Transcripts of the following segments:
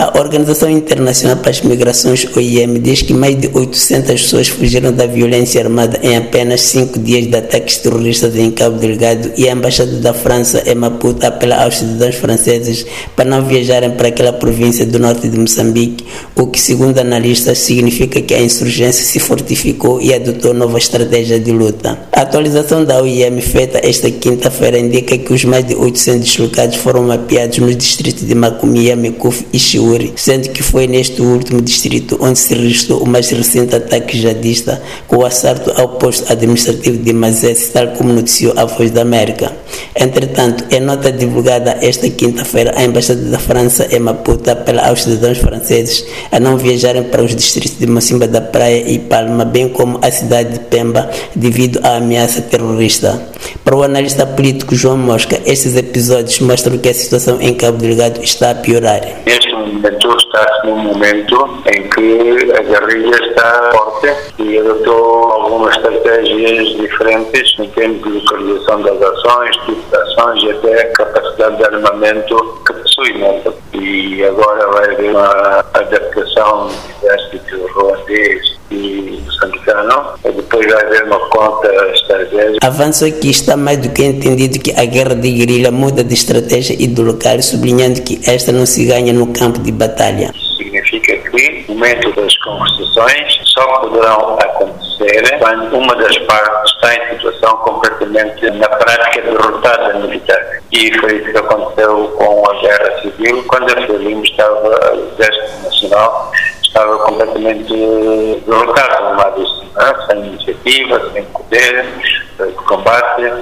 A Organização Internacional para as Migrações, OIM, diz que mais de 800 pessoas fugiram da violência armada em apenas cinco dias de ataques terroristas em Cabo Delgado e a Embaixada da França em Maputo apela aos cidadãos franceses para não viajarem para aquela província do norte de Moçambique, o que, segundo analistas, significa que a insurgência se fortificou e adotou nova estratégia de luta. A atualização da OIM feita esta quinta-feira indica que os mais de 800 deslocados foram mapeados nos distritos de Macomia, Mekuf e Sendo que foi neste último distrito onde se registrou o mais recente ataque jihadista com o assalto ao posto administrativo de Mazes, tal como noticiou a Voz da América. Entretanto, em nota divulgada esta quinta-feira, a Embaixada da França em Maputo apela aos cidadãos franceses a não viajarem para os distritos de Mocimba da Praia e Palma, bem como a cidade de Pemba, devido à ameaça terrorista. Para o analista político João Mosca, estes episódios mostram que a situação em Cabo Delgado está a piorar. Momento está-se num momento em que a guerrilha está forte e adotou algumas estratégias diferentes em termos de localização das ações, tipo de ações e até capacidade de armamento que possui. Né? E agora vai haver uma adaptação do exército ruandês e e haver uma conta estratégica. Avanço que está mais do que entendido que a guerra de guerrilha muda de estratégia e do local, sublinhando que esta não se ganha no campo de batalha. Significa que o momento das conversações só poderão acontecer quando uma das partes está em situação completamente, na prática, derrotada militar. E foi isso que aconteceu com a guerra civil, quando a FELIM estava, o Exército Nacional estava completamente derrotado no lado sem poder de combate,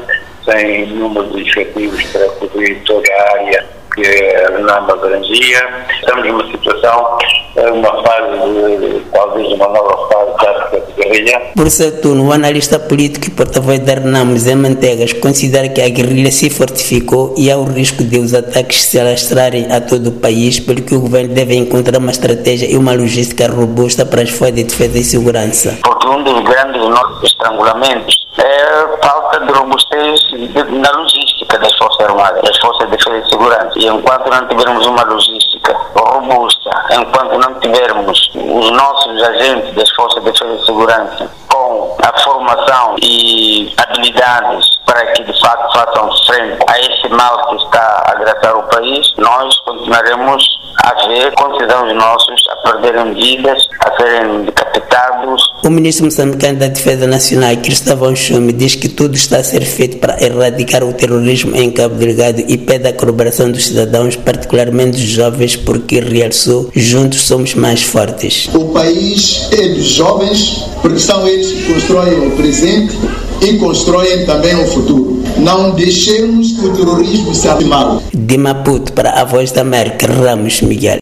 sem número de efetivos para cobrir toda a área que a NAM abrangia. Estamos numa situação, uma fase, de, talvez uma nova fase de guerrilha. Por Saturno, o analista político e porta-voz da RNAM, Zé Mantegas, considera que a guerrilha se fortificou e há o risco de os ataques se alastrarem a todo o país, pelo que o governo deve encontrar uma estratégia e uma logística robusta para as forças de defesa e segurança. Porque um dos grandes nossos estrangulamentos é a falta de robustez na logística das Forças Armadas, das Forças de Defesa e Segurança. E enquanto não tivermos uma logística robusta, enquanto não tivermos os nossos agentes das Forças de Defesa e Segurança com a formação e habilidades para que de fato façam frente a esse mal que está a agraçar o país, nós continuaremos a ver concidadãos nossos a perderem vidas, a serem decapitados. O ministro moçambicano da Defesa Nacional, Cristóvão Chume, diz que tudo está a ser feito para erradicar o terrorismo em Cabo Delgado e pede a colaboração dos cidadãos, particularmente dos jovens, porque realçou: juntos somos mais fortes. O país é dos jovens, porque são eles que constroem o presente e constroem também o futuro. Não deixemos que o terrorismo se mal. De Maputo para a Voz da América, Ramos Miguel.